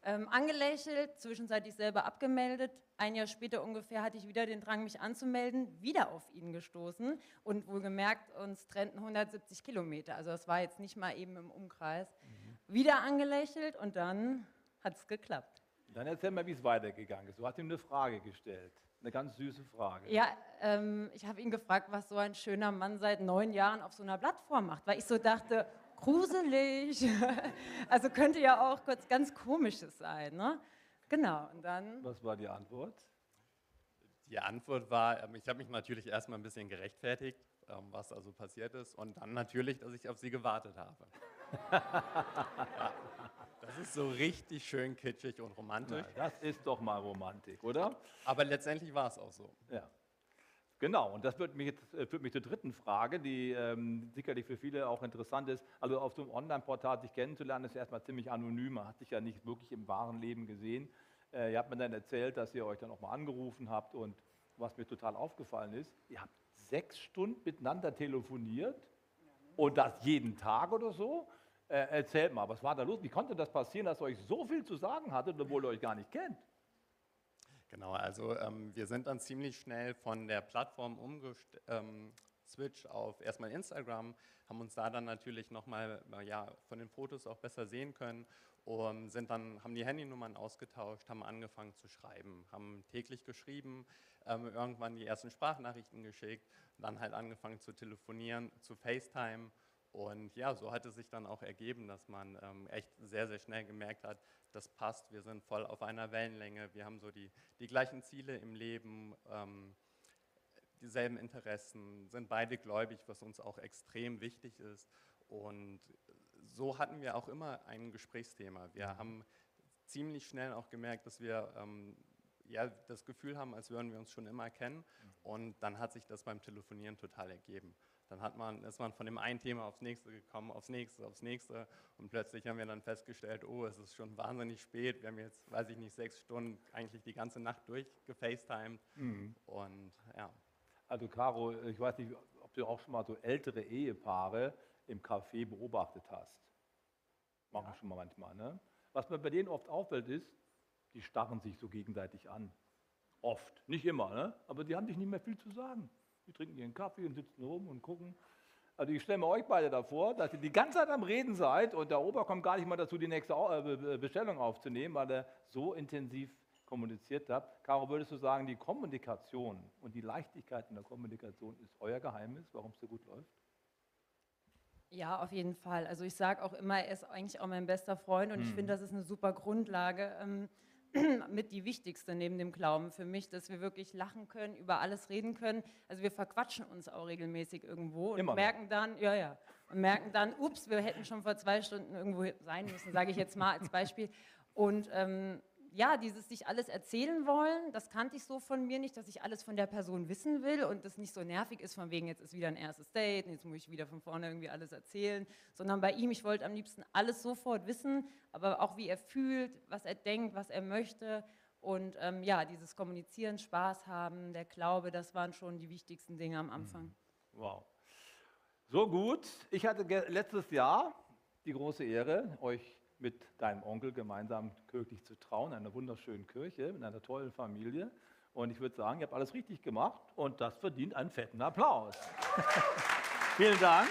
Speaker 11: Ähm, angelächelt, zwischenzeitlich selber abgemeldet. Ein Jahr später ungefähr hatte ich wieder den Drang, mich anzumelden, wieder auf ihn gestoßen und wohlgemerkt, uns trennten 170 Kilometer. Also das war jetzt nicht mal eben im Umkreis. Wieder angelächelt und dann hat es geklappt.
Speaker 4: Dann erzähl mal, wie es weitergegangen ist. Du hast ihm eine Frage gestellt. Eine ganz süße Frage.
Speaker 11: Ja, ähm, ich habe ihn gefragt, was so ein schöner Mann seit neun Jahren auf so einer Plattform macht, weil ich so dachte, gruselig. [laughs] also könnte ja auch kurz ganz komisches sein. Ne? Genau, und dann.
Speaker 4: Was war die Antwort?
Speaker 12: Die Antwort war, ähm, ich habe mich natürlich erstmal ein bisschen gerechtfertigt, ähm, was also passiert ist, und dann natürlich, dass ich auf sie gewartet habe. [laughs] ja, das ist so richtig schön kitschig und romantisch.
Speaker 4: Na, das ist doch mal Romantik, oder?
Speaker 12: Aber letztendlich war es auch so.
Speaker 4: Ja. Genau, und das führt mich, jetzt, äh, führt mich zur dritten Frage, die ähm, sicherlich für viele auch interessant ist. Also auf so einem Online-Portal sich kennenzulernen, ist erstmal ziemlich anonym. Man hat sich ja nicht wirklich im wahren Leben gesehen. Äh, ihr habt mir dann erzählt, dass ihr euch dann auch mal angerufen habt und was mir total aufgefallen ist, ihr habt sechs Stunden miteinander telefoniert und das jeden Tag oder so. Äh, erzählt mal, was war da los? Wie konnte das passieren, dass ihr euch so viel zu sagen hattet, obwohl ihr euch gar nicht kennt?
Speaker 12: Genau, also ähm, wir sind dann ziemlich schnell von der Plattform umgeswitcht ähm, auf erstmal Instagram, haben uns da dann natürlich nochmal ja, von den Fotos auch besser sehen können und sind dann, haben die Handynummern ausgetauscht, haben angefangen zu schreiben, haben täglich geschrieben, ähm, irgendwann die ersten Sprachnachrichten geschickt, dann halt angefangen zu telefonieren, zu FaceTime und ja, so hat es sich dann auch ergeben, dass man ähm, echt sehr, sehr schnell gemerkt hat, das passt, wir sind voll auf einer Wellenlänge, wir haben so die, die gleichen Ziele im Leben, ähm, dieselben Interessen, sind beide gläubig, was uns auch extrem wichtig ist. Und so hatten wir auch immer ein Gesprächsthema. Wir haben ziemlich schnell auch gemerkt, dass wir ähm, ja, das Gefühl haben, als würden wir uns schon immer kennen. Und dann hat sich das beim Telefonieren total ergeben. Dann hat man, ist man von dem einen Thema aufs nächste gekommen, aufs nächste, aufs nächste. Und plötzlich haben wir dann festgestellt, oh, es ist schon wahnsinnig spät. Wir haben jetzt, weiß ich nicht, sechs Stunden eigentlich die ganze Nacht durchgefacetimed.
Speaker 4: Mhm.
Speaker 12: Und ja.
Speaker 4: Also Caro, ich weiß nicht, ob du auch schon mal so ältere Ehepaare im Café beobachtet hast. Machen wir schon mal manchmal. Ne? Was mir bei denen oft auffällt ist, die starren sich so gegenseitig an. Oft, nicht immer, ne? aber die haben sich nicht mehr viel zu sagen. Die trinken ihren Kaffee und sitzen rum und gucken. Also ich stelle mir euch beide davor, dass ihr die ganze Zeit am Reden seid und der Ober kommt gar nicht mal dazu, die nächste äh, Be- Bestellung aufzunehmen, weil er so intensiv kommuniziert hat. Caro, würdest du sagen, die Kommunikation und die Leichtigkeit in der Kommunikation ist euer Geheimnis, warum es so gut läuft?
Speaker 11: Ja, auf jeden Fall. Also ich sage auch immer, er ist eigentlich auch mein bester Freund und ich
Speaker 4: Mhm.
Speaker 11: finde, das ist eine super Grundlage, ähm, [clears throat] mit die wichtigste neben dem Glauben für mich, dass wir wirklich lachen können, über alles reden können. Also wir verquatschen uns auch regelmäßig irgendwo und
Speaker 4: Immer noch.
Speaker 11: merken dann, ja, ja, und merken dann, ups, wir hätten schon vor zwei Stunden irgendwo sein müssen, sage ich jetzt mal als Beispiel. Und ähm, ja, dieses sich alles erzählen wollen, das kannte ich so von mir nicht, dass ich alles von der Person wissen will und das nicht so nervig ist, von wegen, jetzt ist wieder ein erstes Date, und jetzt muss ich wieder von vorne irgendwie alles erzählen, sondern bei ihm, ich wollte am liebsten alles sofort wissen, aber auch wie er fühlt, was er denkt, was er möchte. Und ähm, ja, dieses Kommunizieren, Spaß haben, der Glaube, das waren schon die wichtigsten Dinge am Anfang.
Speaker 4: Wow. So gut. Ich hatte letztes Jahr die große Ehre, euch mit deinem Onkel gemeinsam kirchlich zu trauen, in einer wunderschönen Kirche, in einer tollen Familie. Und ich würde sagen, ihr habt alles richtig gemacht und das verdient einen fetten Applaus. [laughs] Vielen Dank.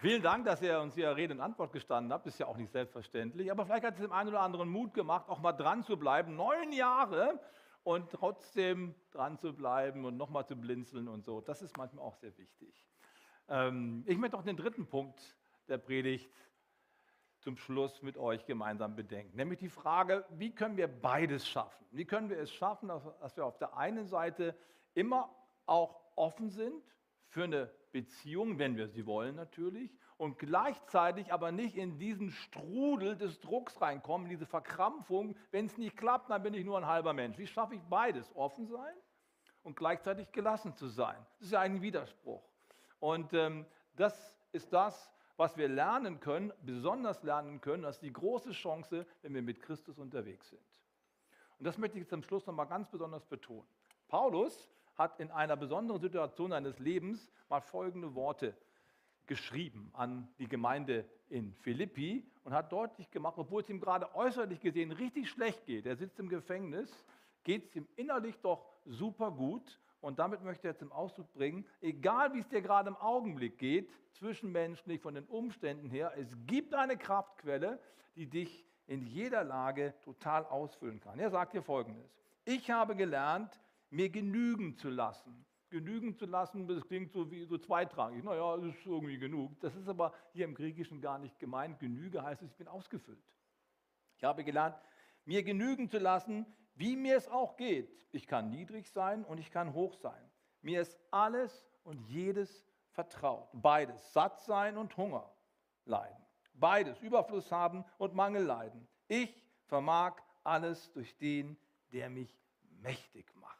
Speaker 4: Vielen Dank, dass ihr uns hier Rede und Antwort gestanden habt. Ist ja auch nicht selbstverständlich. Aber vielleicht hat es dem einen oder anderen Mut gemacht, auch mal dran zu bleiben. Neun Jahre und trotzdem dran zu bleiben und nochmal zu blinzeln und so. Das ist manchmal auch sehr wichtig. Ähm, ich möchte auch den dritten Punkt der Predigt zum Schluss mit euch gemeinsam bedenken. Nämlich die Frage, wie können wir beides schaffen? Wie können wir es schaffen, dass wir auf der einen Seite immer auch offen sind für eine Beziehung, wenn wir sie wollen natürlich, und gleichzeitig aber nicht in diesen Strudel des Drucks reinkommen, diese Verkrampfung, wenn es nicht klappt, dann bin ich nur ein halber Mensch. Wie schaffe ich beides? Offen sein und gleichzeitig gelassen zu sein. Das ist ja ein Widerspruch. Und ähm, das ist das, was wir lernen können, besonders lernen können, das ist die große Chance, wenn wir mit Christus unterwegs sind. Und das möchte ich zum Schluss nochmal ganz besonders betonen. Paulus hat in einer besonderen Situation seines Lebens mal folgende Worte geschrieben an die Gemeinde in Philippi und hat deutlich gemacht, obwohl es ihm gerade äußerlich gesehen richtig schlecht geht, er sitzt im Gefängnis, geht es ihm innerlich doch super gut und damit möchte er zum Ausdruck bringen, egal wie es dir gerade im Augenblick geht, zwischenmenschlich, von den Umständen her, es gibt eine Kraftquelle, die dich in jeder Lage total ausfüllen kann. Er sagt hier folgendes, ich habe gelernt, mir genügen zu lassen. Genügen zu lassen, das klingt so wie so zweitrangig. Naja, das ist irgendwie genug. Das ist aber hier im Griechischen gar nicht gemeint. Genüge heißt es, ich bin ausgefüllt. Ich habe gelernt, mir genügen zu lassen, wie mir es auch geht. Ich kann niedrig sein und ich kann hoch sein. Mir ist alles und jedes vertraut. Beides, satt sein und Hunger leiden. Beides, Überfluss haben und Mangel leiden. Ich vermag alles durch den, der mich mächtig macht.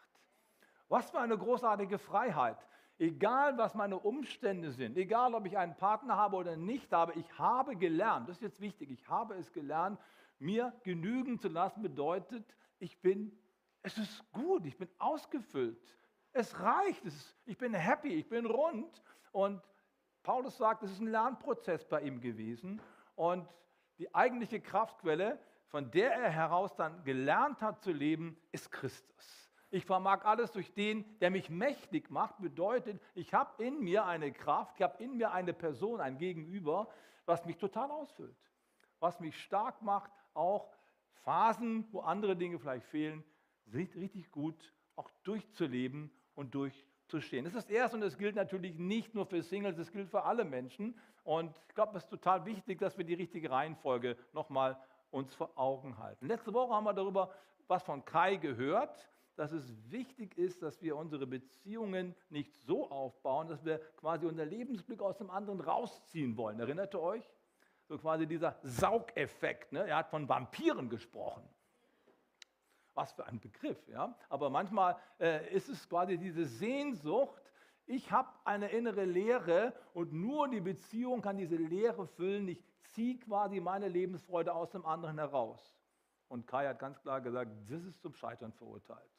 Speaker 4: Was für eine großartige Freiheit. Egal, was meine Umstände sind, egal, ob ich einen Partner habe oder nicht habe, ich habe gelernt, das ist jetzt wichtig, ich habe es gelernt, mir genügen zu lassen bedeutet, ich bin, es ist gut, ich bin ausgefüllt, es reicht, es ist, ich bin happy, ich bin rund. Und Paulus sagt, es ist ein Lernprozess bei ihm gewesen. Und die eigentliche Kraftquelle, von der er heraus dann gelernt hat zu leben, ist Christus. Ich vermag alles durch den, der mich mächtig macht, bedeutet, ich habe in mir eine Kraft, ich habe in mir eine Person, ein Gegenüber, was mich total ausfüllt, was mich stark macht, auch Phasen, wo andere Dinge vielleicht fehlen, richtig gut auch durchzuleben und durchzustehen. Das ist das Erste und das gilt natürlich nicht nur für Singles, das gilt für alle Menschen. Und ich glaube, es ist total wichtig, dass wir die richtige Reihenfolge nochmal uns vor Augen halten. Letzte Woche haben wir darüber was von Kai gehört dass es wichtig ist, dass wir unsere Beziehungen nicht so aufbauen, dass wir quasi unser Lebensglück aus dem anderen rausziehen wollen. Erinnert ihr euch? So quasi dieser Saugeffekt. Ne? Er hat von Vampiren gesprochen. Was für ein Begriff, ja? Aber manchmal äh, ist es quasi diese Sehnsucht, ich habe eine innere Leere und nur die Beziehung kann diese Leere füllen. Ich ziehe quasi meine Lebensfreude aus dem anderen heraus. Und Kai hat ganz klar gesagt, das ist zum Scheitern verurteilt.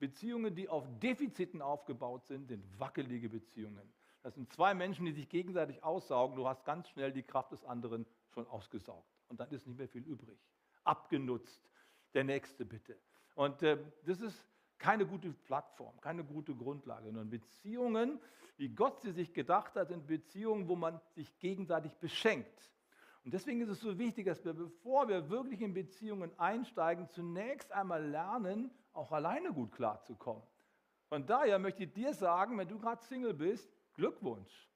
Speaker 4: Beziehungen, die auf Defiziten aufgebaut sind, sind wackelige Beziehungen. Das sind zwei Menschen, die sich gegenseitig aussaugen. Du hast ganz schnell die Kraft des anderen schon ausgesaugt. Und dann ist nicht mehr viel übrig. Abgenutzt. Der nächste bitte. Und äh, das ist keine gute Plattform, keine gute Grundlage, sondern Beziehungen, wie Gott sie sich gedacht hat, sind Beziehungen, wo man sich gegenseitig beschenkt. Und deswegen ist es so wichtig, dass wir, bevor wir wirklich in Beziehungen einsteigen, zunächst einmal lernen, auch alleine gut klarzukommen. Von daher möchte ich dir sagen, wenn du gerade Single bist, Glückwunsch.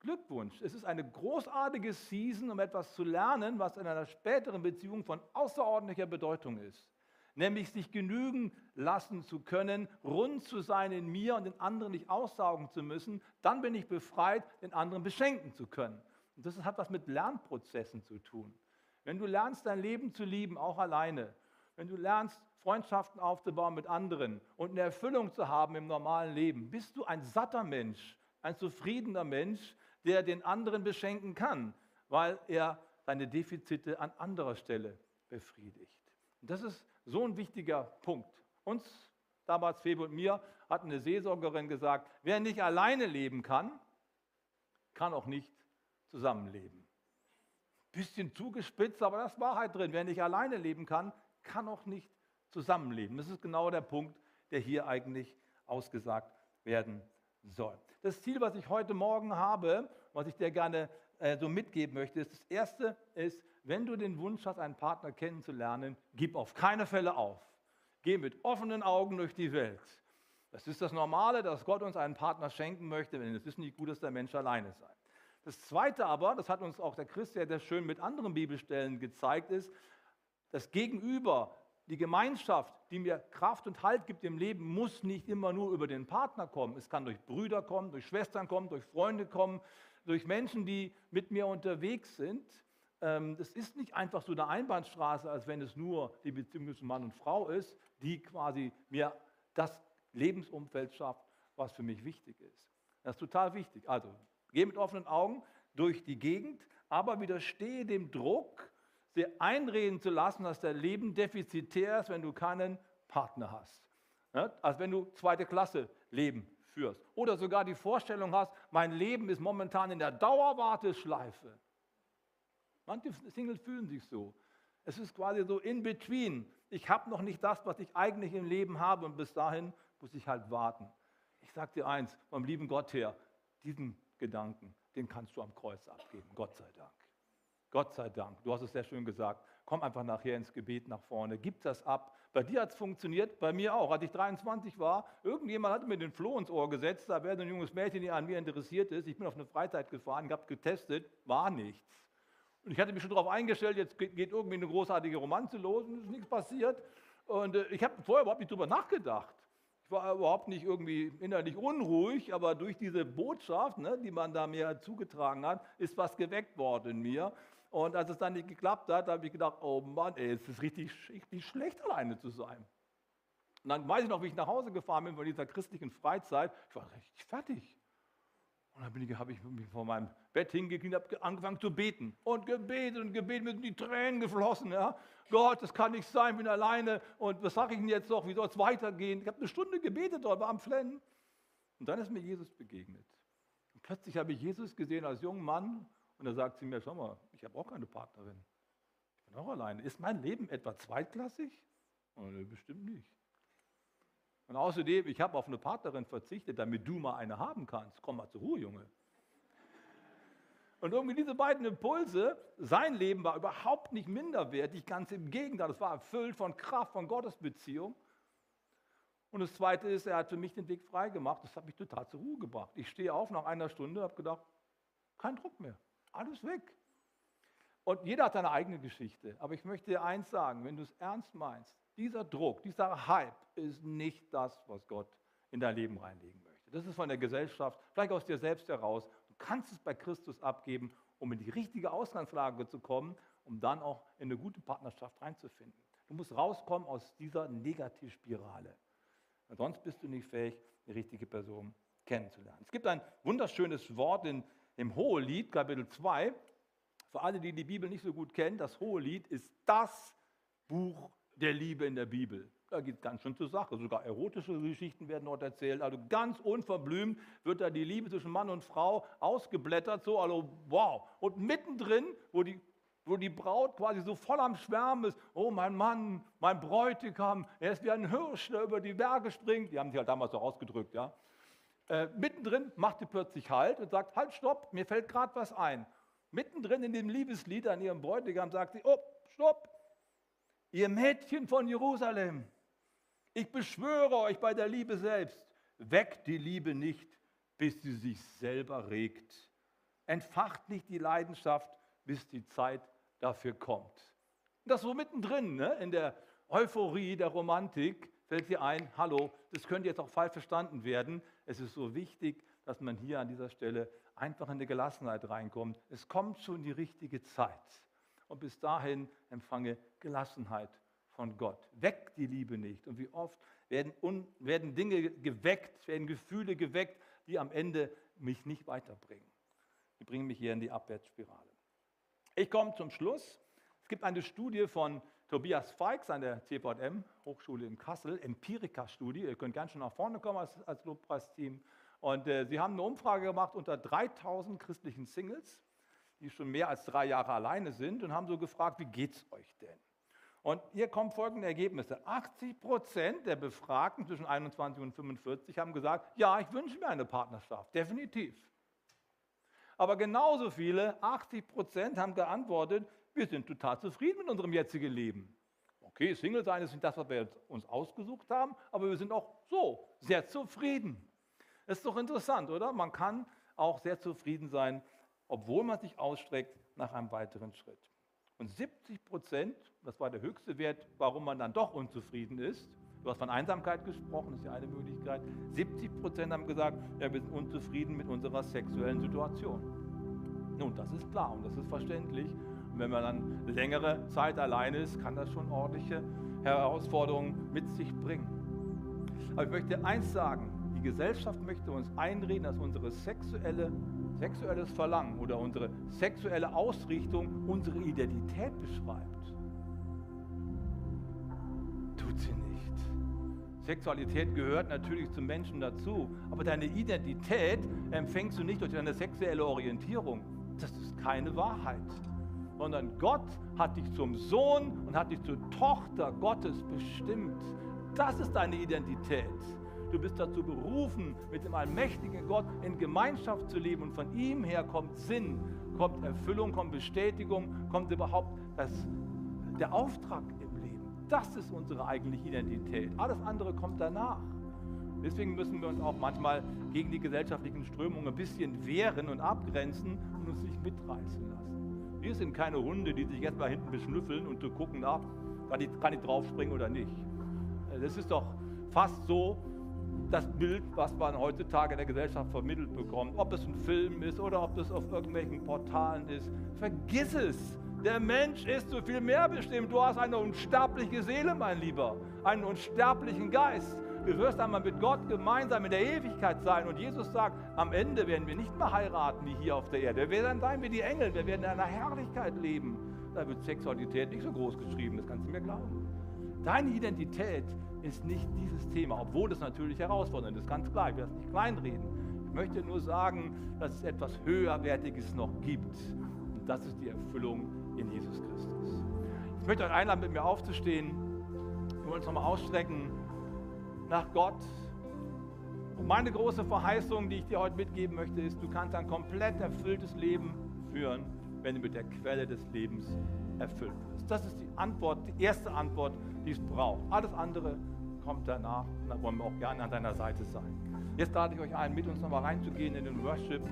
Speaker 4: Glückwunsch. Es ist eine großartige Season, um etwas zu lernen, was in einer späteren Beziehung von außerordentlicher Bedeutung ist. Nämlich sich genügen lassen zu können, rund zu sein in mir und den anderen nicht aussaugen zu müssen. Dann bin ich befreit, den anderen beschenken zu können. Und das hat was mit Lernprozessen zu tun. Wenn du lernst, dein Leben zu lieben, auch alleine, wenn du lernst, Freundschaften aufzubauen mit anderen und eine Erfüllung zu haben im normalen Leben, bist du ein satter Mensch, ein zufriedener Mensch, der den anderen beschenken kann, weil er seine Defizite an anderer Stelle befriedigt. Und das ist so ein wichtiger Punkt. Uns damals Febe und mir, hat eine Seelsorgerin gesagt, wer nicht alleine leben kann, kann auch nicht zusammenleben. Bisschen zugespitzt, aber das war halt drin. Wer nicht alleine leben kann, kann auch nicht zusammenleben. Das ist genau der Punkt, der hier eigentlich ausgesagt werden soll. Das Ziel, was ich heute Morgen habe, was ich dir gerne äh, so mitgeben möchte, ist, das erste ist, wenn du den Wunsch hast, einen Partner kennenzulernen, gib auf keine Fälle auf. Geh mit offenen Augen durch die Welt. Das ist das Normale, dass Gott uns einen Partner schenken möchte, denn es ist nicht gut, dass der Mensch alleine sei. Das Zweite aber, das hat uns auch der Christ sehr schön mit anderen Bibelstellen gezeigt, ist, das Gegenüber, die Gemeinschaft, die mir Kraft und Halt gibt im Leben, muss nicht immer nur über den Partner kommen. Es kann durch Brüder kommen, durch Schwestern kommen, durch Freunde kommen, durch Menschen, die mit mir unterwegs sind. Ähm, das ist nicht einfach so eine Einbahnstraße, als wenn es nur die Beziehung zwischen Mann und Frau ist, die quasi mir das Lebensumfeld schafft, was für mich wichtig ist. Das ist total wichtig. Also, geh mit offenen Augen durch die Gegend, aber widerstehe dem Druck, dir einreden zu lassen, dass dein Leben defizitär ist, wenn du keinen Partner hast. Ja? Also wenn du zweite Klasse Leben führst. Oder sogar die Vorstellung hast, mein Leben ist momentan in der Dauerwarteschleife. Manche Singles fühlen sich so. Es ist quasi so in between. Ich habe noch nicht das, was ich eigentlich im Leben habe und bis dahin muss ich halt warten. Ich sage dir eins, vom lieben Gott her, diesen Gedanken, den kannst du am Kreuz abgeben, Gott sei Dank. Gott sei Dank. Du hast es sehr schön gesagt. Komm einfach nachher ins Gebet nach vorne. Gib das ab. Bei dir hat es funktioniert, bei mir auch. Als ich 23 war, irgendjemand hat mir den Floh ins Ohr gesetzt. Da wäre ein junges Mädchen, die an mir interessiert ist. Ich bin auf eine Freizeit gefahren, habe getestet, war nichts. Und ich hatte mich schon darauf eingestellt, jetzt geht irgendwie eine großartige Romanze los und es ist nichts passiert. Und äh, ich habe vorher überhaupt nicht drüber nachgedacht. Ich war überhaupt nicht irgendwie innerlich unruhig, aber durch diese Botschaft, ne, die man da mir zugetragen hat, ist was geweckt worden in mir. Und als es dann nicht geklappt hat, habe ich gedacht, oh Mann, ey, es ist richtig, richtig schlecht, alleine zu sein. Und dann weiß ich noch, wie ich nach Hause gefahren bin von dieser christlichen Freizeit. Ich war richtig fertig. Und dann ich, habe ich mich vor meinem Bett hingekniet und habe angefangen zu beten. Und gebetet und gebetet, mir sind die Tränen geflossen. Ja. Gott, das kann nicht sein, ich bin alleine. Und was sage ich denn jetzt noch? Wie soll es weitergehen? Ich habe eine Stunde gebetet dort, war am Flennen. Und dann ist mir Jesus begegnet. Und plötzlich habe ich Jesus gesehen als jungen Mann und da sagt sie mir, schau mal, ich habe auch keine Partnerin. Ich bin auch alleine. Ist mein Leben etwa zweitklassig? Nee, bestimmt nicht. Und außerdem, ich habe auf eine Partnerin verzichtet, damit du mal eine haben kannst. Komm mal zur Ruhe, Junge. Und irgendwie diese beiden Impulse, sein Leben war überhaupt nicht minderwertig, ganz im Gegenteil, es war erfüllt von Kraft, von Gottesbeziehung. Und das Zweite ist, er hat für mich den Weg freigemacht, das hat mich total zur Ruhe gebracht. Ich stehe auf nach einer Stunde und habe gedacht, kein Druck mehr. Alles weg. Und jeder hat seine eigene Geschichte. Aber ich möchte dir eins sagen, wenn du es ernst meinst, dieser Druck, dieser Hype ist nicht das, was Gott in dein Leben reinlegen möchte. Das ist von der Gesellschaft, vielleicht aus dir selbst heraus. Du kannst es bei Christus abgeben, um in die richtige Ausgangslage zu kommen, um dann auch in eine gute Partnerschaft reinzufinden. Du musst rauskommen aus dieser Negativspirale. Sonst bist du nicht fähig, die richtige Person kennenzulernen. Es gibt ein wunderschönes Wort in im Hohelied, Kapitel 2. Für alle, die die Bibel nicht so gut kennen, das Hohelied ist das Buch der Liebe in der Bibel. Da geht es ganz schön zur Sache. Sogar erotische Geschichten werden dort erzählt. Also ganz unverblümt wird da die Liebe zwischen Mann und Frau ausgeblättert. So, also wow. Und mittendrin, wo die, wo die Braut quasi so voll am Schwärmen ist. Oh, mein Mann, mein Bräutigam, er ist wie ein Hirsch, der über die Berge springt. Die haben sich halt damals so ausgedrückt, ja. Äh, mittendrin macht sie plötzlich Halt und sagt, halt, stopp, mir fällt gerade was ein. Mittendrin in dem Liebeslied an ihrem Bräutigam sagt sie, oh, stopp, ihr Mädchen von Jerusalem, ich beschwöre euch bei der Liebe selbst, weckt die Liebe nicht, bis sie sich selber regt. Entfacht nicht die Leidenschaft, bis die Zeit dafür kommt. das so mittendrin, ne, in der Euphorie der Romantik, fällt dir ein, hallo, das könnte jetzt auch falsch verstanden werden. Es ist so wichtig, dass man hier an dieser Stelle einfach in die Gelassenheit reinkommt. Es kommt schon die richtige Zeit. Und bis dahin empfange Gelassenheit von Gott. Weckt die Liebe nicht. Und wie oft werden, werden Dinge geweckt, werden Gefühle geweckt, die am Ende mich nicht weiterbringen. Die bringen mich hier in die Abwärtsspirale. Ich komme zum Schluss. Es gibt eine Studie von Tobias Feix an der CVM, Hochschule in Kassel, Empirika-Studie. Ihr könnt gerne schon nach vorne kommen als, als Lobpreisteam. Und äh, sie haben eine Umfrage gemacht unter 3000 christlichen Singles, die schon mehr als drei Jahre alleine sind und haben so gefragt, wie geht es euch denn? Und hier kommen folgende Ergebnisse. 80 Prozent der Befragten zwischen 21 und 45 haben gesagt, ja, ich wünsche mir eine Partnerschaft, definitiv. Aber genauso viele, 80 Prozent, haben geantwortet, wir sind total zufrieden mit unserem jetzigen Leben. Okay, Single sein ist nicht das, was wir uns ausgesucht haben, aber wir sind auch so sehr zufrieden. Das ist doch interessant, oder? Man kann auch sehr zufrieden sein, obwohl man sich ausstreckt nach einem weiteren Schritt. Und 70 Prozent, das war der höchste Wert, warum man dann doch unzufrieden ist, du hast von Einsamkeit gesprochen, das ist ja eine Möglichkeit, 70 Prozent haben gesagt, ja, wir sind unzufrieden mit unserer sexuellen Situation. Nun, das ist klar und das ist verständlich. Wenn man dann längere Zeit alleine ist, kann das schon ordentliche Herausforderungen mit sich bringen. Aber ich möchte eins sagen, die Gesellschaft möchte uns einreden, dass unsere sexuelle sexuelles Verlangen oder unsere sexuelle Ausrichtung unsere Identität beschreibt. Tut sie nicht. Sexualität gehört natürlich zum Menschen dazu, aber deine Identität empfängst du nicht durch deine sexuelle Orientierung. Das ist keine Wahrheit, sondern Gott hat dich zum Sohn und hat dich zur Tochter Gottes bestimmt. Das ist deine Identität. Du bist dazu berufen, mit dem allmächtigen Gott in Gemeinschaft zu leben. Und von ihm her kommt Sinn, kommt Erfüllung, kommt Bestätigung, kommt überhaupt das, der Auftrag im Leben. Das ist unsere eigentliche Identität. Alles andere kommt danach. Deswegen müssen wir uns auch manchmal gegen die gesellschaftlichen Strömungen ein bisschen wehren und abgrenzen und uns nicht mitreißen lassen. Wir sind keine Hunde, die sich jetzt mal hinten beschnüffeln und zu gucken, na, kann ich, kann ich draufspringen oder nicht. Das ist doch fast so, das Bild, was man heutzutage in der Gesellschaft vermittelt bekommt, ob es ein Film ist oder ob es auf irgendwelchen Portalen ist. Vergiss es. Der Mensch ist so viel mehr bestimmt. Du hast eine unsterbliche Seele, mein Lieber, einen unsterblichen Geist. Du wirst einmal mit Gott gemeinsam in der Ewigkeit sein. Und Jesus sagt, am Ende werden wir nicht mehr heiraten wie hier auf der Erde. Wir werden sein wie die Engel. Wir werden in einer Herrlichkeit leben. Da wird Sexualität nicht so groß geschrieben, das kannst du mir glauben. Deine Identität ist nicht dieses Thema, obwohl es natürlich herausfordernd ist, ganz klar, ich werde es nicht kleinreden. Ich möchte nur sagen, dass es etwas Höherwertiges noch gibt. Und das ist die Erfüllung in Jesus Christus. Ich möchte euch einladen, mit mir aufzustehen. Wir wollen uns nochmal ausstrecken nach Gott. Und meine große Verheißung, die ich dir heute mitgeben möchte, ist, du kannst ein komplett erfülltes Leben führen, wenn du mit der Quelle des Lebens erfüllt wirst. Das ist die Antwort, die erste Antwort die es braucht. Alles andere kommt danach und da wollen wir auch gerne an deiner Seite sein. Jetzt lade ich euch ein, mit uns nochmal reinzugehen in den Worship.